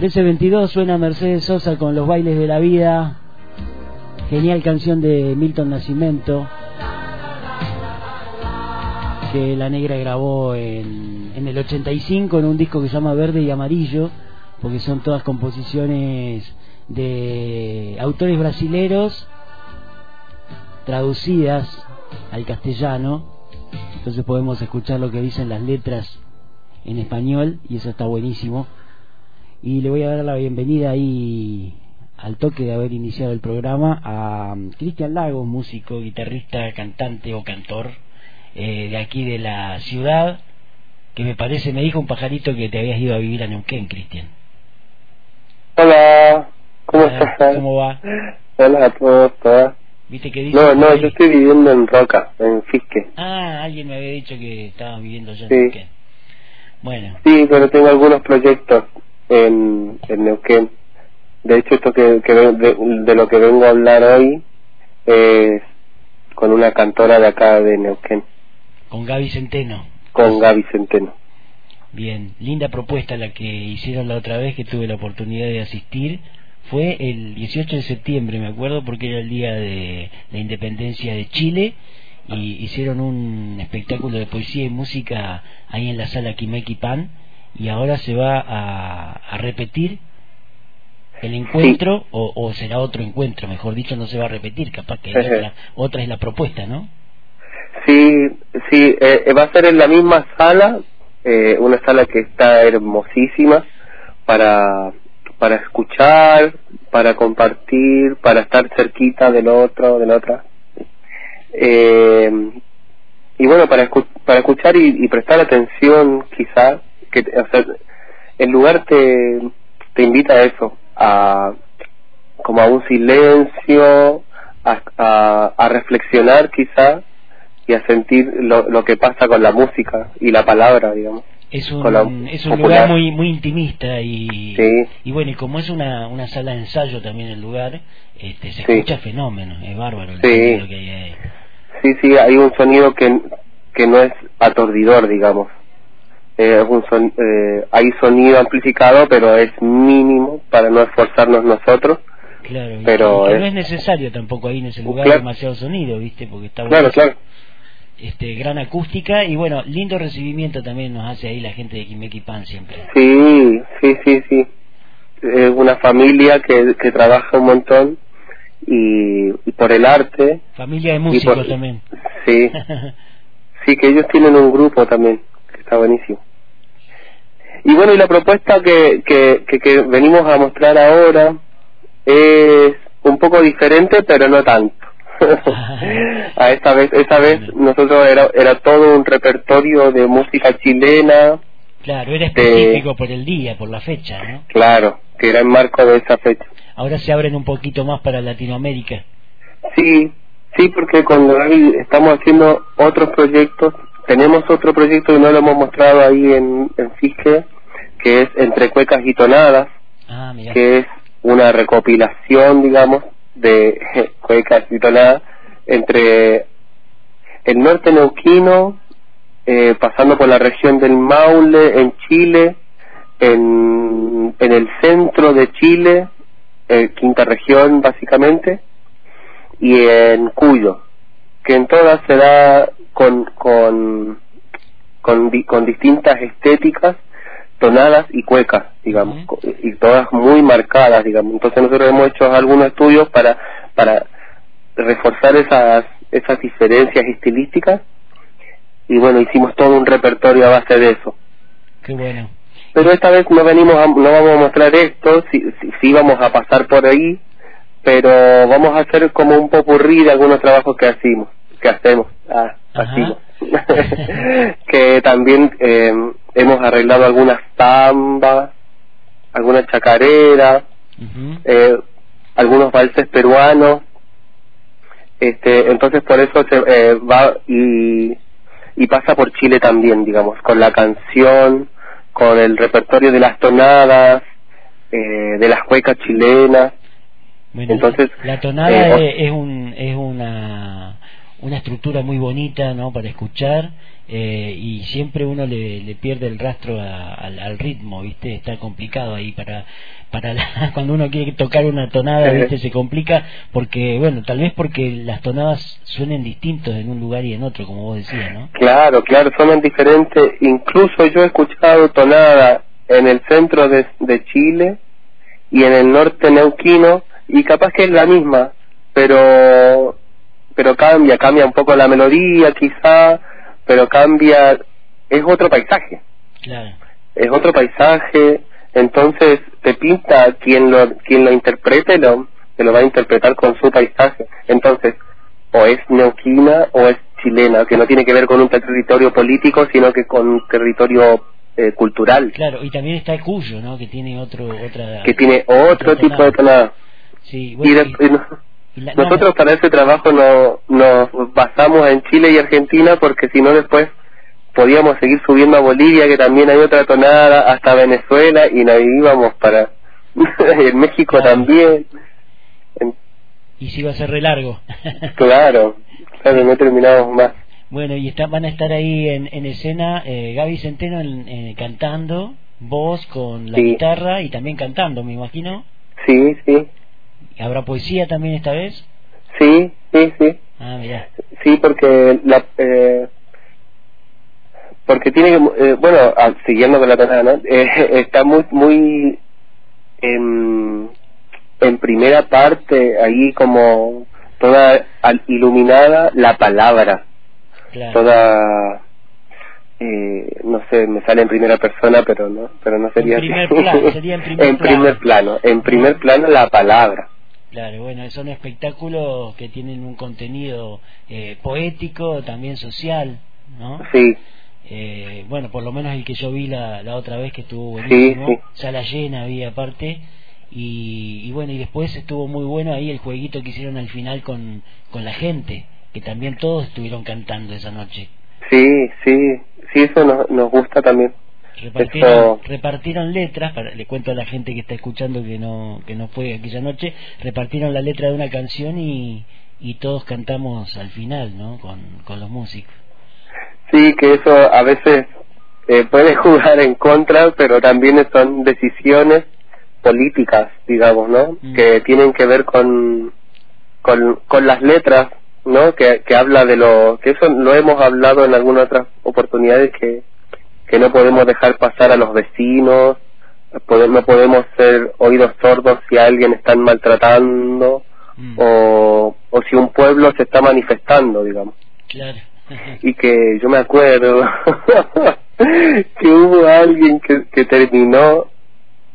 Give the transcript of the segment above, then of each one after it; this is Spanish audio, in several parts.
13.22 suena Mercedes Sosa con los bailes de la vida. Genial canción de Milton Nacimiento que la negra grabó en, en el 85 en un disco que se llama Verde y Amarillo, porque son todas composiciones de autores brasileros traducidas al castellano, entonces podemos escuchar lo que dicen las letras en español y eso está buenísimo. Y le voy a dar la bienvenida ahí al toque de haber iniciado el programa a Cristian Lagos, músico, guitarrista, cantante o cantor eh, de aquí de la ciudad, que me parece, me dijo un pajarito que te habías ido a vivir a Neuquén, Cristian. Hola, ¿cómo estás? ¿Cómo va? Hola a todos, todas. ¿Viste que dice? No, no, yo estoy viviendo en Roca, en Fisque. Ah, alguien me había dicho que estabas viviendo allá en Sí. Neuquén. Bueno, Sí, pero tengo algunos proyectos en, en Neuquén. De hecho, esto que, que de, de lo que vengo a hablar hoy es con una cantora de acá de Neuquén, con Gaby Centeno. con Gaby Centeno. Bien, linda propuesta la que hicieron la otra vez que tuve la oportunidad de asistir. Fue el 18 de septiembre, me acuerdo, porque era el día de la independencia de Chile y hicieron un espectáculo de poesía y música ahí en la sala Quimeki Pan y ahora se va a, a repetir el encuentro o, o será otro encuentro, mejor dicho, no se va a repetir, capaz que otra es la propuesta, ¿no? Sí, sí, eh, eh, va a ser en la misma sala, eh, una sala que está hermosísima para para escuchar, para compartir, para estar cerquita del otro, de la otra. Eh, y bueno, para, escu- para escuchar y, y prestar atención, quizás, que o sea, el lugar te, te invita a eso, a como a un silencio, a, a, a reflexionar quizás y a sentir lo, lo que pasa con la música y la palabra, digamos. Es la un, es un lugar muy muy intimista y, Sí. y bueno, y como es una, una sala de ensayo también el lugar, este, se Sí. escucha fenómeno, es bárbaro el Sí. que hay ahí. Sí, sí, hay un sonido que, que no es atordidor, digamos. Eh, un son- eh, hay sonido amplificado, pero es mínimo para no esforzarnos nosotros. Claro, Pero es- no es necesario tampoco ahí en ese lugar Claro. demasiado sonido, ¿viste? Porque está Claro, bueno, claro. este gran acústica y bueno, lindo recibimiento también nos hace ahí la gente de Quimeki Pan siempre. Sí, sí, sí, sí. Es una familia que, que trabaja un montón y, y por el arte. Familia de músicos por- también. Sí, sí, que ellos tienen un grupo también, que está buenísimo. Y bueno, y la propuesta que, que, que, que venimos a mostrar ahora es un poco diferente, pero no tanto. a esta vez, esta vez nosotros era, era todo un repertorio de música chilena, claro, era específico por el día, por la fecha, ¿no? claro, que era en marco de esa fecha. Ahora se abren un poquito más para Latinoamérica. Sí, sí, porque con Gaby estamos haciendo otros proyectos. Tenemos otro proyecto que no lo hemos mostrado ahí en, en Fisque, que es Entre Cuecas y Tonadas, Ah, que es una recopilación, digamos, de cuecas y tonadas entre el norte neuquino, eh, pasando por la región del Maule en Chile, en, en el centro de Chile, eh, quinta región básicamente, y en Cuyo, que en todas se da con, con, con, di- con distintas estéticas, tonadas y cuecas, digamos, y todas muy marcadas, digamos. Entonces nosotros hemos hecho algunos estudios para, para reforzar esas, esas diferencias estilísticas y bueno, hicimos todo un repertorio a base de eso. Qué bueno. Pero esta vez no venimos a- no vamos a mostrar esto, sí, sí, sí vamos a pasar por ahí, pero vamos a hacer como un popurrí de algunos trabajos que hacemos, que hacemos, ah, que también eh, hemos arreglado algunas zambas, algunas chacareras, eh, algunos valses peruanos, este, entonces por eso se eh, va y, y pasa por Chile también, digamos, con la canción, con el repertorio de las tonadas, eh, de las cuecas chilenas, Bueno, Entonces, la tonada eh, es, es un es una una estructura muy bonita no para escuchar eh, y siempre uno le, le pierde el rastro al, ritmo viste está complicado ahí para para cuando uno quiere tocar una tonada viste se complica porque bueno tal vez porque las tonadas suenen distintos en un lugar y en otro como vos decías no claro claro suenan diferentes. Incluso yo he escuchado tonada en el centro de, de Chile y en el norte neuquino y capaz que es la misma pero pero cambia, cambia un poco la melodía quizá, pero cambia, es otro paisaje. Claro. Es otro paisaje, entonces te pinta quien lo, quien lo interprete, lo, te lo va a interpretar con su paisaje. Entonces, o es neuquina o es chilena, que no tiene que ver con un territorio político, sino que con un territorio eh, cultural. Claro, y también está el Cuyo, ¿no? Que tiene otro, otra... Que tiene otro tipo de tonada. Sí, bueno, nosotros para ese trabajo no, nos basamos en Chile y Argentina porque si no después podíamos seguir subiendo a Bolivia que también hay otra tonada hasta Venezuela y nos íbamos para en México también. Y si va a ser re largo. Claro claro no terminamos más. Bueno y está, van a estar ahí en, en escena eh, Gaby Centeno en, cantando vos con la guitarra y también cantando me imagino. Sí sí ¿Habrá poesía también esta vez? Sí, sí, sí. Ah, mira. Sí, porque la, eh, porque tiene eh, bueno, ah, siguiendo con la tonada, ¿no? Eh, está muy, muy en, en primera parte, ahí como toda iluminada la palabra. Claro. Toda eh, no sé, me sale en primera persona, pero no, pero no sería en primer Plano, sería en primer, en primer plano. En primer plano la palabra. Claro, bueno, son espectáculos que tienen un contenido eh, poético, también social, ¿no? Sí. Eh, bueno, por lo menos el que yo vi la, la otra vez que estuvo buenísimo, sí, sala llena había aparte, y, y, bueno, y después estuvo muy bueno ahí el jueguito que hicieron al final con, con la gente, que también todos estuvieron cantando esa noche. Sí, sí, sí, eso nos, nos gusta también. Repartieron, repartieron letras, para, le cuento a la gente que está escuchando que no, que no fue aquella noche, repartieron la letra de una canción y, y todos cantamos al final, ¿no? Con, con los músicos. Sí, que eso a veces eh, puede jugar en contra, pero también son decisiones políticas, digamos, ¿no? Mm. Que tienen que ver con, con, con las letras, ¿no? Que, que habla de lo, que eso lo hemos hablado en algunas otras oportunidades que que no podemos dejar pasar a los vecinos, no podemos ser oídos sordos si a alguien están maltratando mm. o, o si un pueblo se está manifestando, digamos. Claro. y que yo me acuerdo que hubo alguien que, que terminó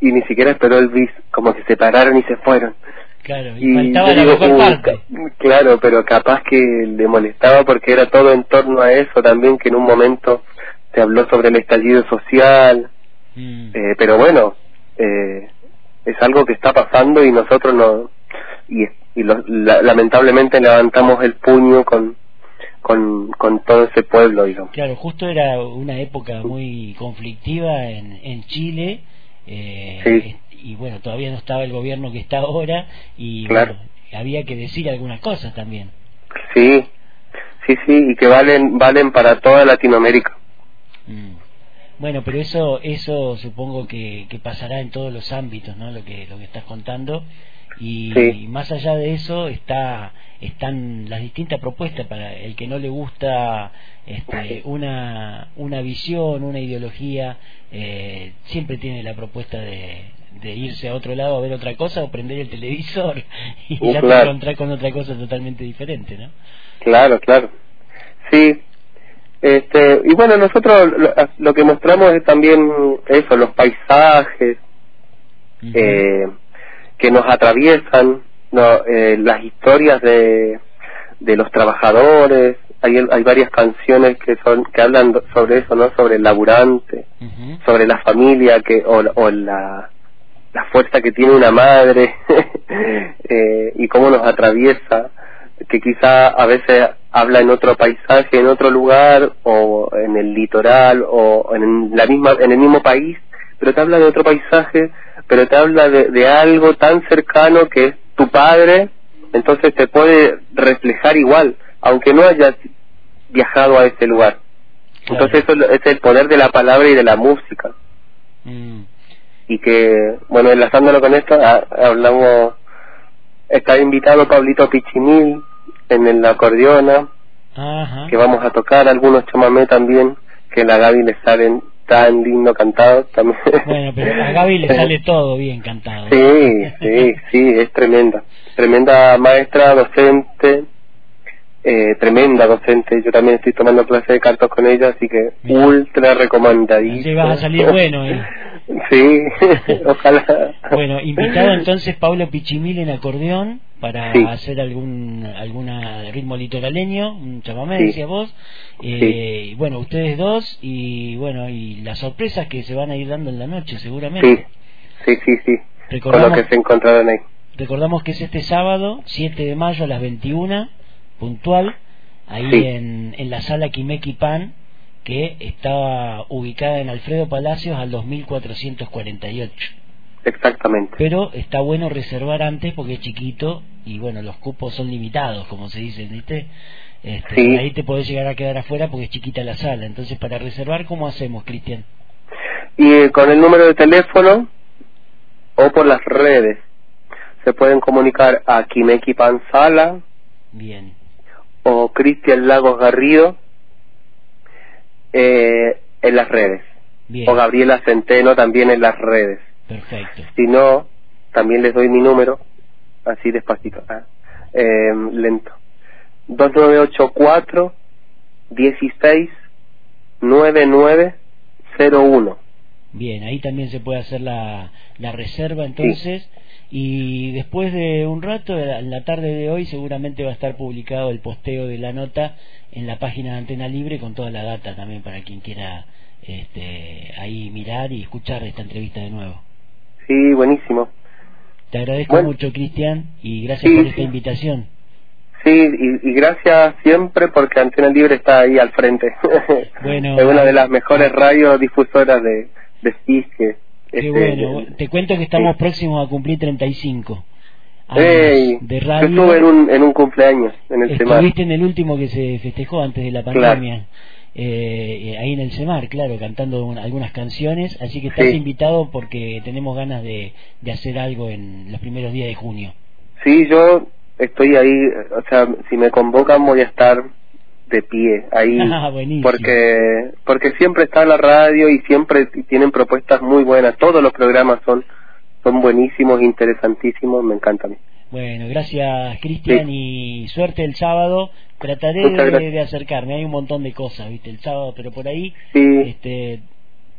y ni siquiera esperó el bis, como que se pararon y se fueron. Claro, y, faltaba la mejor parte. Claro, pero capaz que le molestaba porque era todo en torno a eso también, que en un momento se habló sobre el estallido social, mm. eh, pero bueno, eh, es algo que está pasando y nosotros no, y, y lamentablemente levantamos el puño con, con, con todo ese pueblo. Digamos. Claro, justo era una época muy conflictiva en, en Chile. Eh, y bueno, todavía no estaba el gobierno que está ahora y había que decir algunas cosas también. Sí, sí, sí, y que valen, valen para toda Latinoamérica. Mm. Bueno, pero eso eso supongo que, que, pasará en todos los ámbitos, ¿no? Lo que lo que estás contando y, más allá de eso está están las distintas propuestas para el que no le gusta este, una una visión, una ideología, eh, siempre tiene la propuesta de, de irse a otro lado a ver otra cosa o prender el televisor y ya te encontrar con otra cosa totalmente diferente, ¿no? Claro, claro. Sí, este, y bueno, nosotros lo, que mostramos es también eso, los paisajes eh, que nos atraviesan, no, eh, las historias de, de los trabajadores. Hay, hay varias canciones que son que hablan sobre eso, ¿no? Sobre el laburante, sobre la familia que o, o la, la fuerza que tiene una madre eh, y cómo nos atraviesa que quizá a veces habla en otro paisaje, en otro lugar o en el litoral o en la misma en el mismo país, pero te habla de otro paisaje, pero te habla de, de algo tan cercano que es tu padre, entonces te puede reflejar igual, aunque no hayas viajado a ese lugar. Entonces eso es el poder de la palabra y de la música. Mm. Y que, bueno, enlazándolo con esto, hablamos, está invitado Pablito Pichimil en el acordeona, que vamos a tocar algunos chamamé también, que la Gaby le salen tan lindo cantado también. Bueno, pero a Gaby le sale todo bien cantado. Sí, sí, sí, es tremenda. Tremenda maestra, docente, eh, tremenda docente. Yo también estoy tomando clases de cantos con ella, así que ultra recomendadísimo. Así vas a salir bueno, ¿eh? sí, ojalá. Bueno, invitado entonces Pablo Pichimil en acordeón para hacer algún alguna ritmo litoraleño, un chamamé, decía vos. Eh, Bueno, ustedes dos y bueno, y las sorpresas que se van a ir dando en la noche, seguramente. Sí, sí, sí, sí. Con lo que se encontraron ahí. Recordamos que es este sábado, 7 de mayo a las 21, puntual, ahí en, en la sala Quimeki Pan, que estaba ubicada en Alfredo Palacios al 2448. Exactamente. Pero está bueno reservar antes porque es chiquito y bueno, los cupos son limitados, como se dice, ¿viste? Este, Ahí te podés llegar a quedar afuera porque es chiquita la sala. Entonces, para reservar, ¿cómo hacemos, Cristian? Y eh, con el número de teléfono o por las redes. Se pueden comunicar a Kimeki Panzala. Bien. O Cristian Lagos Garrido eh, en las redes. O Gabriela Centeno también en las redes. Perfecto. Si no, también les doy mi número, así despacito, ah, eh, lento. 2984 16 9901. Bien, ahí también se puede hacer la, la reserva entonces. Y después de un rato, en la tarde de hoy, seguramente va a estar publicado el posteo de la nota en la página de Antena Libre con toda la data también para quien quiera este, ahí mirar y escuchar esta entrevista de nuevo. Sí, buenísimo. Te agradezco mucho, Cristian, y gracias por esta invitación. Sí, y, gracias siempre porque Antena Libre está ahí al frente. Bueno, es una de las mejores radiodifusoras de, de CIS Qué este, bueno, te cuento que estamos próximos a cumplir 35 años de radio. Yo estuve en un, en un cumpleaños en el Estuviste en el último que se festejó antes de la pandemia. Eh, ahí en el CEMAR, claro, cantando algunas canciones, así que estás invitado porque tenemos ganas de, de hacer algo en los primeros días de junio. Sí, yo estoy ahí, o sea, si me convocan voy a estar de pie ahí ah, porque porque siempre está la radio y siempre tienen propuestas muy buenas. Todos los programas son son buenísimos interesantísimos me encantan bueno gracias Cristian y suerte el sábado. Trataré de, acercarme hay un montón de cosas viste el sábado pero por ahí este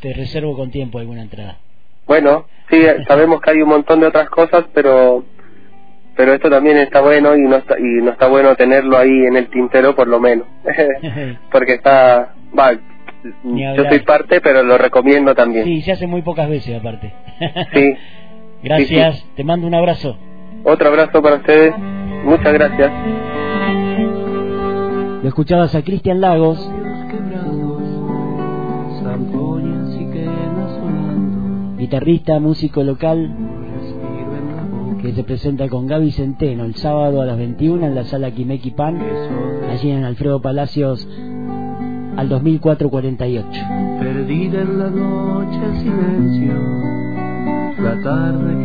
te reservo con tiempo alguna entrada. Bueno sí sabemos que hay un montón de otras cosas pero pero esto también está bueno y no está y no está bueno tenerlo ahí en el tintero por lo menos. Porque está va yo soy parte pero lo recomiendo también. Sí se hace muy pocas veces aparte. Sí. Gracias te mando un abrazo. Otro abrazo para ustedes. Muchas gracias. Lo escuchabas a Cristian Lagos. Guitarrista músico local que se presenta con Gaby Centeno el sábado a las 21 en la sala Quimeki Pan, allí en Alfredo Palacios al 2448. Perdida en la noche silencio, la tarde